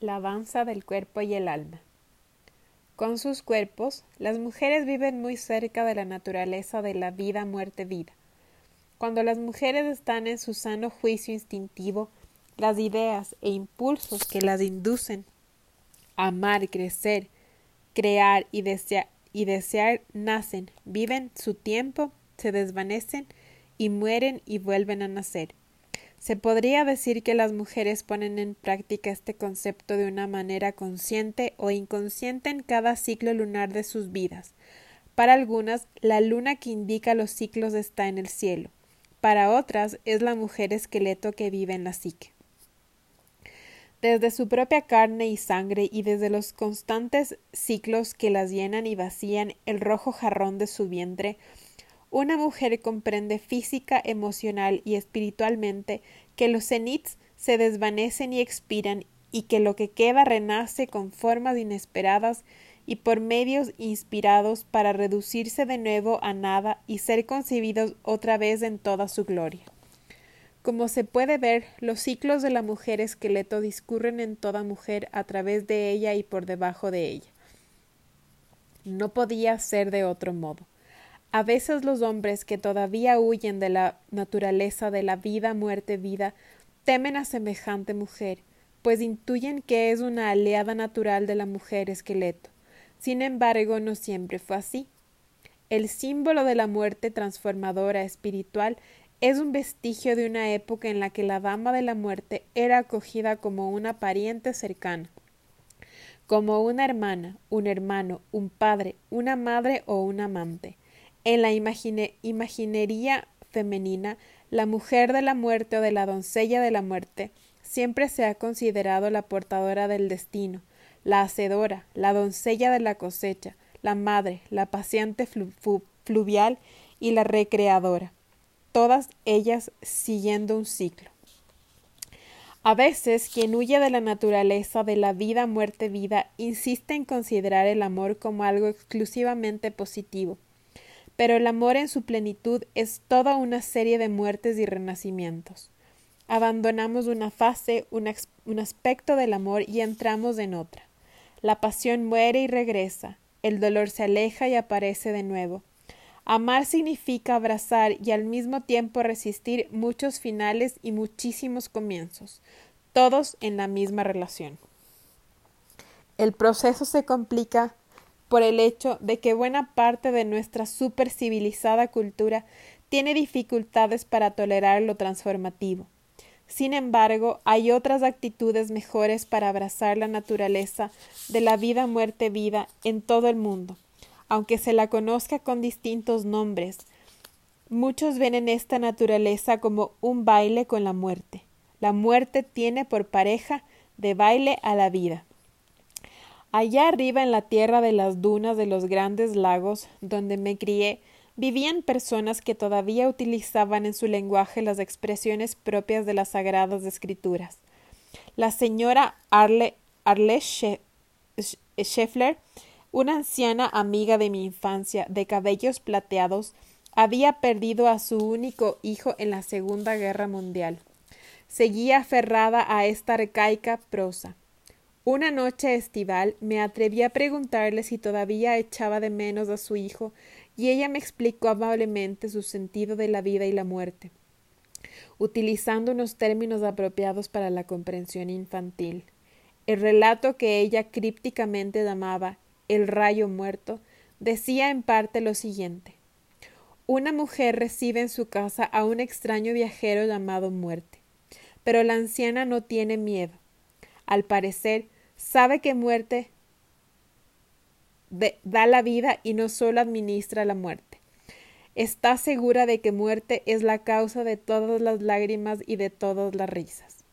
La danza del cuerpo y el alma. Con sus cuerpos, las mujeres viven muy cerca de la naturaleza de la vida, muerte, vida. Cuando las mujeres están en su sano juicio instintivo, las ideas e impulsos que las inducen a amar, crecer, crear y, y desear nacen, viven su tiempo, se desvanecen y mueren y vuelven a nacer. Se podría decir que las mujeres ponen en práctica este concepto de una manera consciente o inconsciente en cada ciclo lunar de sus vidas. Para algunas, la luna que indica los ciclos está en el cielo. Para otras, es la mujer esqueleto que vive en la psique. Desde su propia carne y sangre y desde los constantes ciclos que las llenan y vacían el rojo jarrón de su vientre, una mujer comprende física, emocional y espiritualmente que los cenits se desvanecen y expiran y que lo que queda renace con formas inesperadas y por medios inspirados para reducirse de nuevo a nada y ser concebidos otra vez en toda su gloria. Como se puede ver, los ciclos de la mujer esqueleto discurren en toda mujer a través de ella y por debajo de ella. No podía ser de otro modo. A veces los hombres que todavía huyen de la naturaleza de la vida, muerte, vida, temen a semejante mujer, pues intuyen que es una aliada natural de la mujer esqueleto. Sin embargo, no siempre fue así. El símbolo de la muerte transformadora espiritual es un vestigio de una época en la que la dama de la muerte era acogida como una pariente cercana, como una hermana, un hermano, un padre, una madre o un amante. En la imaginería femenina, la mujer de la muerte o de la doncella de la muerte siempre se ha considerado la portadora del destino, la hacedora, la doncella de la cosecha, la madre, la paciente fluvial y la recreadora, todas ellas siguiendo un ciclo. A veces quien huye de la naturaleza de la vida, muerte, vida, insiste en considerar el amor como algo exclusivamente positivo, pero el amor en su plenitud es toda una serie de muertes y renacimientos. Abandonamos una fase, un, aspecto del amor y entramos en otra. La pasión muere y regresa, el dolor se aleja y aparece de nuevo. Amar significa abrazar y al mismo tiempo resistir muchos finales y muchísimos comienzos, todos en la misma relación. El proceso se complica por el hecho de que buena parte de nuestra supercivilizada cultura tiene dificultades para tolerar lo transformativo. Sin embargo, hay otras actitudes mejores para abrazar la naturaleza de la vida, muerte, vida en todo el mundo, aunque se la conozca con distintos nombres. Muchos ven en esta naturaleza como un baile con la muerte. La muerte tiene por pareja de baile a la vida. Allá arriba en la tierra de las dunas de los grandes lagos, donde me crié, vivían personas que todavía utilizaban en su lenguaje las expresiones propias de las sagradas escrituras. La señora Arle, Arle Scheffler, una anciana amiga de mi infancia, de cabellos plateados, había perdido a su único hijo en la Segunda Guerra Mundial. Seguía aferrada a esta arcaica prosa. Una noche estival me atreví a preguntarle si todavía echaba de menos a su hijo, y ella me explicó amablemente su sentido de la vida y la muerte, utilizando unos términos apropiados para la comprensión infantil. El relato que ella crípticamente llamaba el rayo muerto decía en parte lo siguiente una mujer recibe en su casa a un extraño viajero llamado muerte, pero la anciana no tiene miedo al parecer, sabe que muerte da la vida y no solo administra la muerte. Está segura de que muerte es la causa de todas las lágrimas y de todas las risas.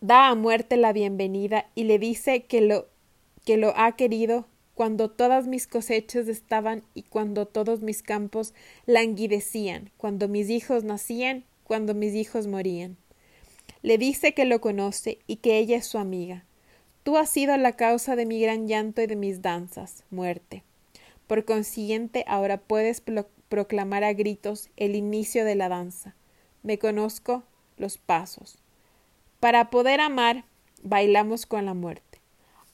Da a muerte la bienvenida y le dice que lo que lo ha querido cuando todas mis cosechas estaban y cuando todos mis campos languidecían, cuando mis hijos nacían, cuando mis hijos morían. Le dice que lo conoce y que ella es su amiga. Tú has sido la causa de mi gran llanto y de mis danzas, muerte. Por consiguiente, ahora puedes proclamar a gritos el inicio de la danza. Me conozco los pasos. Para poder amar, bailamos con la muerte.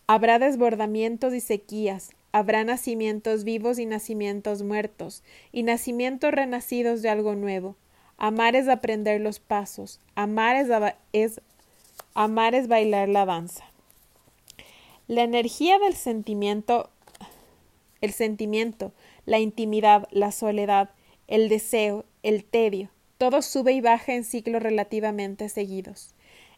Habrá desbordamientos y sequías, habrá nacimientos vivos y nacimientos muertos, y nacimientos renacidos de algo nuevo. Amar es aprender los pasos, amar es, amar es bailar la danza. La energía del sentimiento, el sentimiento, la intimidad, la soledad, el deseo, el tedio, todo sube y baja en ciclos relativamente seguidos.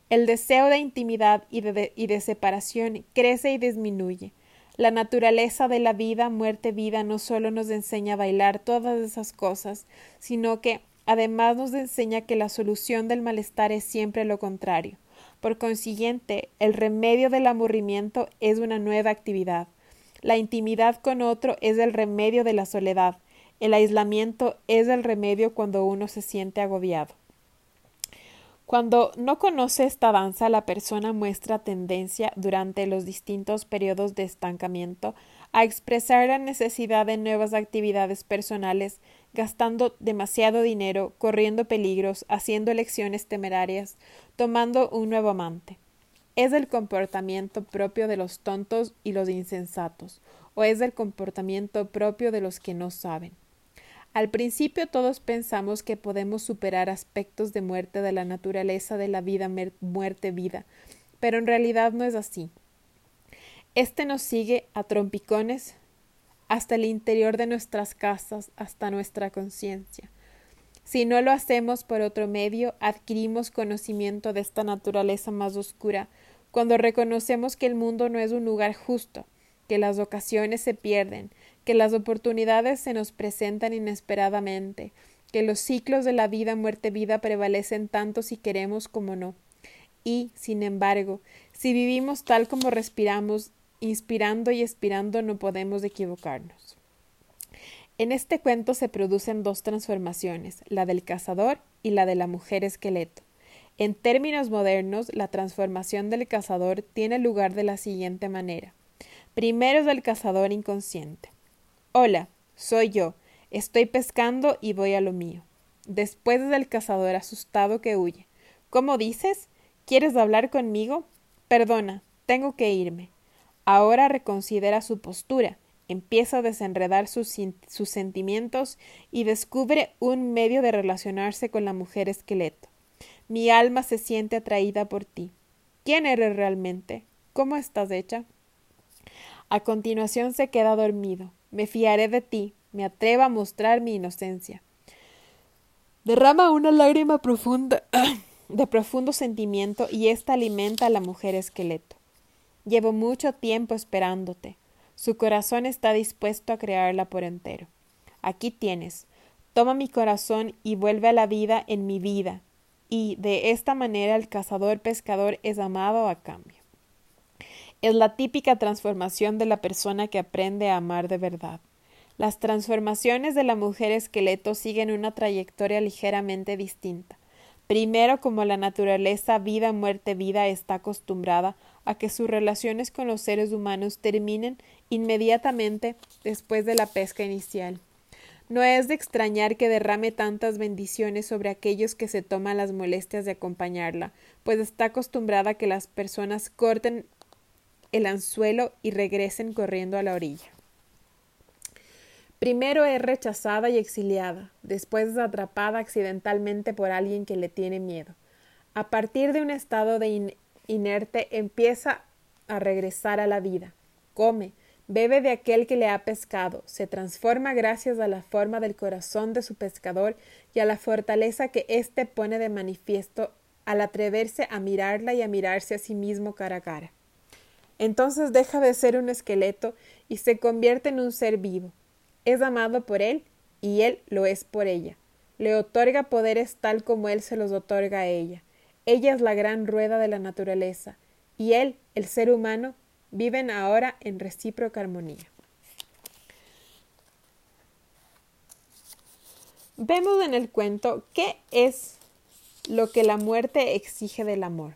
El deseo de intimidad y de, y de separación crece y disminuye. La naturaleza de la vida, muerte, vida no solo nos enseña a bailar todas esas cosas, sino que además nos enseña que la solución del malestar es siempre lo contrario. Por consiguiente, el remedio del aburrimiento es una nueva actividad. La intimidad con otro es el remedio de la soledad. El aislamiento es el remedio cuando uno se siente agobiado. Cuando no conoce esta danza, la persona muestra tendencia durante los distintos periodos de estancamiento a expresar la necesidad de nuevas actividades personales, gastando demasiado dinero, corriendo peligros, haciendo elecciones temerarias, tomando un nuevo amante. ¿Es el comportamiento propio de los tontos y los insensatos, o es el comportamiento propio de los que no saben? Al principio todos pensamos que podemos superar aspectos de muerte de la naturaleza de la vida muerte vida, pero en realidad no es así. Este nos sigue a trompicones hasta el interior de nuestras casas, hasta nuestra conciencia. Si no lo hacemos por otro medio, adquirimos conocimiento de esta naturaleza más oscura, cuando reconocemos que el mundo no es un lugar justo, que las ocasiones se pierden, que las oportunidades se nos presentan inesperadamente, que los ciclos de la vida, muerte, vida prevalecen tanto si queremos como no. Y, sin embargo, si vivimos tal como respiramos, inspirando y expirando, no podemos equivocarnos. En este cuento se producen dos transformaciones, la del cazador y la de la mujer esqueleto. En términos modernos, la transformación del cazador tiene lugar de la siguiente manera. Primero es el cazador inconsciente. Hola, soy yo. Estoy pescando y voy a lo mío. Después del cazador asustado que huye. ¿Cómo dices? ¿Quieres hablar conmigo? Perdona, tengo que irme. Ahora reconsidera su postura, empieza a desenredar sus, sentimientos y descubre un medio de relacionarse con la mujer esqueleto. Mi alma se siente atraída por ti. ¿Quién eres realmente? ¿Cómo estás hecha? A continuación se queda dormido. Me fiaré de ti, me atrevo a mostrar mi inocencia. Derrama una lágrima profunda de profundo sentimiento y ésta alimenta a la mujer esqueleto. Llevo mucho tiempo esperándote. Su corazón está dispuesto a crearla por entero. Aquí tienes. Toma mi corazón y vuelve a la vida en mi vida. Y de esta manera el cazador pescador es amado a cambio. Es la típica transformación de la persona que aprende a amar de verdad. Las transformaciones de la mujer esqueleto siguen una trayectoria ligeramente distinta. Primero, como la naturaleza vida, muerte, vida está acostumbrada a que sus relaciones con los seres humanos terminen inmediatamente después de la pesca inicial. No es de extrañar que derrame tantas bendiciones sobre aquellos que se toman las molestias de acompañarla, pues está acostumbrada a que las personas corten el anzuelo y regresen corriendo a la orilla. Primero es rechazada y exiliada, después es atrapada accidentalmente por alguien que le tiene miedo. A partir de un estado de inerte empieza a regresar a la vida. Come, bebe de aquel que le ha pescado, se transforma gracias a la forma del corazón de su pescador y a la fortaleza que éste pone de manifiesto al atreverse a mirarla y a mirarse a sí mismo cara a cara. Entonces deja de ser un esqueleto y se convierte en un ser vivo. Es amado por él y él lo es por ella. Le otorga poderes tal como él se los otorga a ella. Ella es la gran rueda de la naturaleza y él, el ser humano, viven ahora en recíproca armonía. Vemos en el cuento qué es lo que la muerte exige del amor.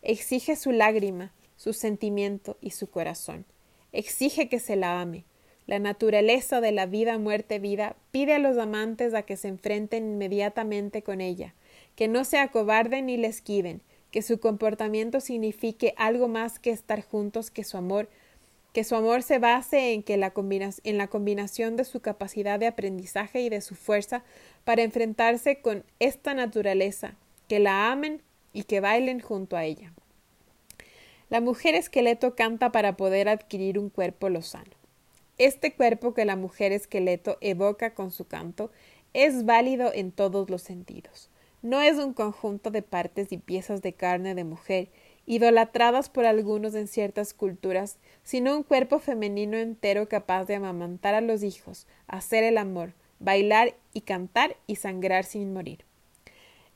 Exige su lágrima, su sentimiento y su corazón. Exige que se la ame. La naturaleza de la vida, muerte, vida pide a los amantes a que se enfrenten inmediatamente con ella, que no se acobarden ni le esquiven, que su comportamiento signifique algo más que estar juntos, que su amor, que su amor se base en, que la en la combinación de su capacidad de aprendizaje y de su fuerza para enfrentarse con esta naturaleza, que la amen y que bailen junto a ella. La mujer esqueleto canta para poder adquirir un cuerpo lozano. Este cuerpo que la mujer esqueleto evoca con su canto es válido en todos los sentidos. No es un conjunto de partes y piezas de carne de mujer, idolatradas por algunos en ciertas culturas, sino un cuerpo femenino entero capaz de amamantar a los hijos, hacer el amor, bailar y cantar y sangrar sin morir.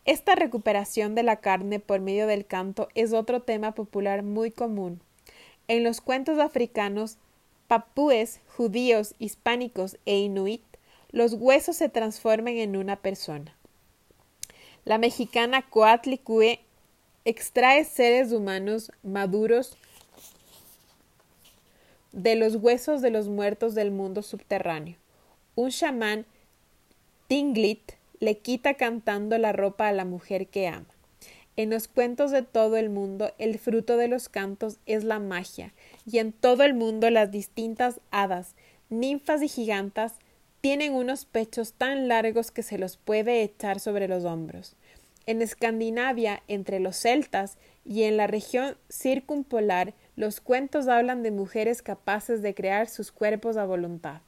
Esta recuperación de la carne por medio del canto es otro tema popular muy común. En los cuentos africanos, papúes, judíos, hispánicos e inuit, los huesos se transforman en una persona. La mexicana Coatlicue extrae seres humanos maduros de los huesos de los muertos del mundo subterráneo. Un chamán Tinglit le quita cantando la ropa a la mujer que ama. En los cuentos de todo el mundo, el fruto de los cantos es la magia, y en todo el mundo las distintas hadas, ninfas y gigantas tienen unos pechos tan largos que se los puede echar sobre los hombros. En Escandinavia, entre los celtas y en la región circumpolar, los cuentos hablan de mujeres capaces de crear sus cuerpos a voluntad.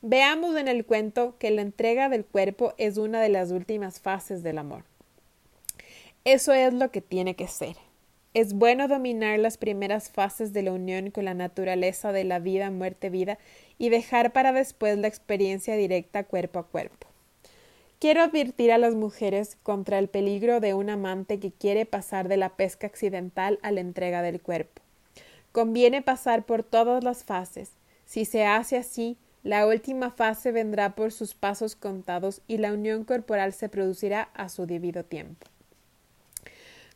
Veamos en el cuento que la entrega del cuerpo es una de las últimas fases del amor. Eso es lo que tiene que ser. Es bueno dominar las primeras fases de la unión con la naturaleza de la vida, muerte, vida y dejar para después la experiencia directa cuerpo a cuerpo. Quiero advertir a las mujeres contra el peligro de un amante que quiere pasar de la pesca accidental a la entrega del cuerpo. Conviene pasar por todas las fases. Si se hace así, la última fase vendrá por sus pasos contados y la unión corporal se producirá a su debido tiempo.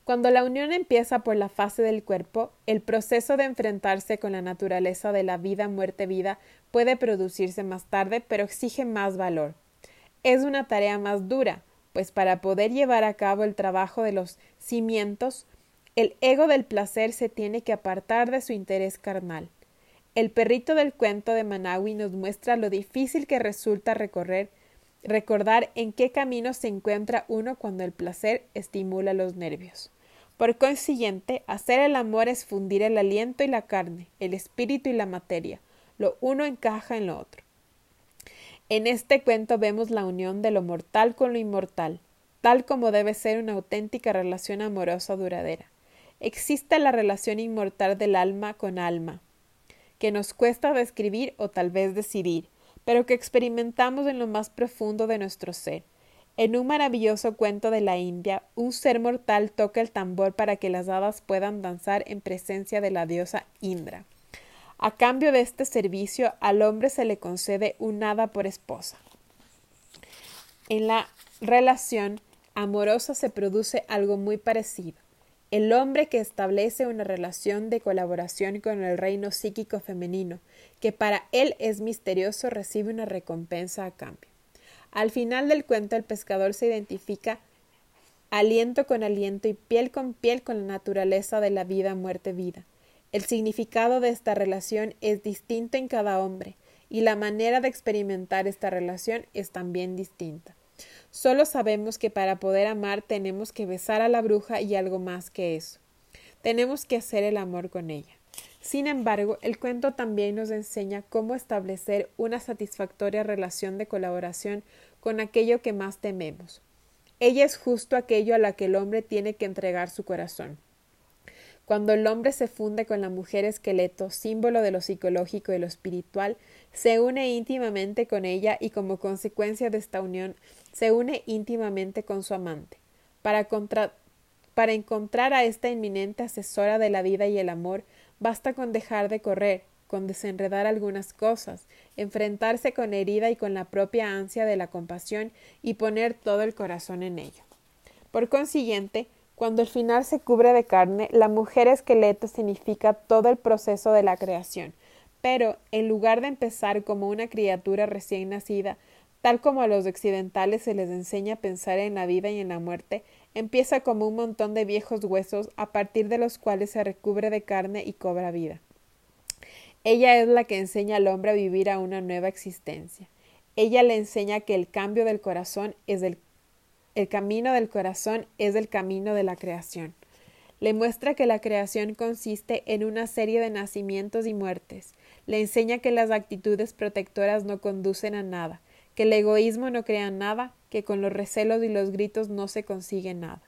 Cuando la unión empieza por la fase del cuerpo, el proceso de enfrentarse con la naturaleza de la vida, muerte, vida puede producirse más tarde, pero exige más valor. Es una tarea más dura, pues para poder llevar a cabo el trabajo de los cimientos, el ego del placer se tiene que apartar de su interés carnal. El perrito del cuento de Manawi nos muestra lo difícil que resulta recorrer, recordar en qué camino se encuentra uno cuando el placer estimula los nervios. Por consiguiente, hacer el amor es fundir el aliento y la carne, el espíritu y la materia. Lo uno encaja en lo otro. En este cuento vemos la unión de lo mortal con lo inmortal, tal como debe ser una auténtica relación amorosa duradera. Existe la relación inmortal del alma con alma, que nos cuesta describir o tal vez decidir, pero que experimentamos en lo más profundo de nuestro ser. En un maravilloso cuento de la India, un ser mortal toca el tambor para que las hadas puedan danzar en presencia de la diosa Indra. A cambio de este servicio, al hombre se le concede un hada por esposa. En la relación amorosa se produce algo muy parecido. El hombre que establece una relación de colaboración con el reino psíquico femenino, que para él es misterioso, recibe una recompensa a cambio. Al final del cuento el pescador se identifica aliento con aliento y piel con piel con la naturaleza de la vida, muerte, vida. El significado de esta relación es distinto en cada hombre, y la manera de experimentar esta relación es también distinta. Solo sabemos que para poder amar tenemos que besar a la bruja y algo más que eso. Tenemos que hacer el amor con ella. Sin embargo, el cuento también nos enseña cómo establecer una satisfactoria relación de colaboración con aquello que más tememos. Ella es justo aquello a la que el hombre tiene que entregar su corazón. Cuando el hombre se funde con la mujer esqueleto, símbolo de lo psicológico y lo espiritual, se une íntimamente con ella y como consecuencia de esta unión se une íntimamente con su amante. Para, encontrar a esta inminente asesora de la vida y el amor, basta con dejar de correr, con desenredar algunas cosas, enfrentarse con herida y con la propia ansia de la compasión y poner todo el corazón en ello. Por consiguiente, cuando el final se cubre de carne, la mujer esqueleto significa todo el proceso de la creación, pero en lugar de empezar como una criatura recién nacida, tal como a los occidentales se les enseña a pensar en la vida y en la muerte, empieza como un montón de viejos huesos a partir de los cuales se recubre de carne y cobra vida. Ella es la que enseña al hombre a vivir a una nueva existencia. Ella le enseña que el cambio del corazón es el, el camino del corazón es el camino de la creación. Le muestra que la creación consiste en una serie de nacimientos y muertes. Le enseña que las actitudes protectoras no conducen a nada, que el egoísmo no crea nada, que con los recelos y los gritos no se consigue nada.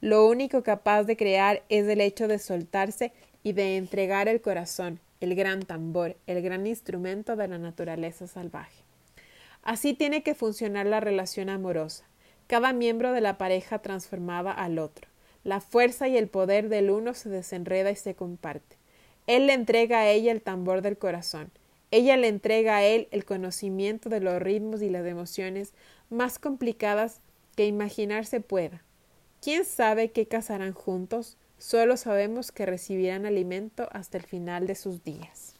Lo único capaz de crear es el hecho de soltarse y de entregar el corazón, el gran tambor, el gran instrumento de la naturaleza salvaje. Así tiene que funcionar la relación amorosa. Cada miembro de la pareja transformaba al otro. La fuerza y el poder del uno se desenreda y se comparte. Él le entrega a ella el tambor del corazón. Ella le entrega a él el conocimiento de los ritmos y las emociones más complicadas que imaginarse pueda. ¿Quién sabe qué cazarán juntos? Solo sabemos que recibirán alimento hasta el final de sus días.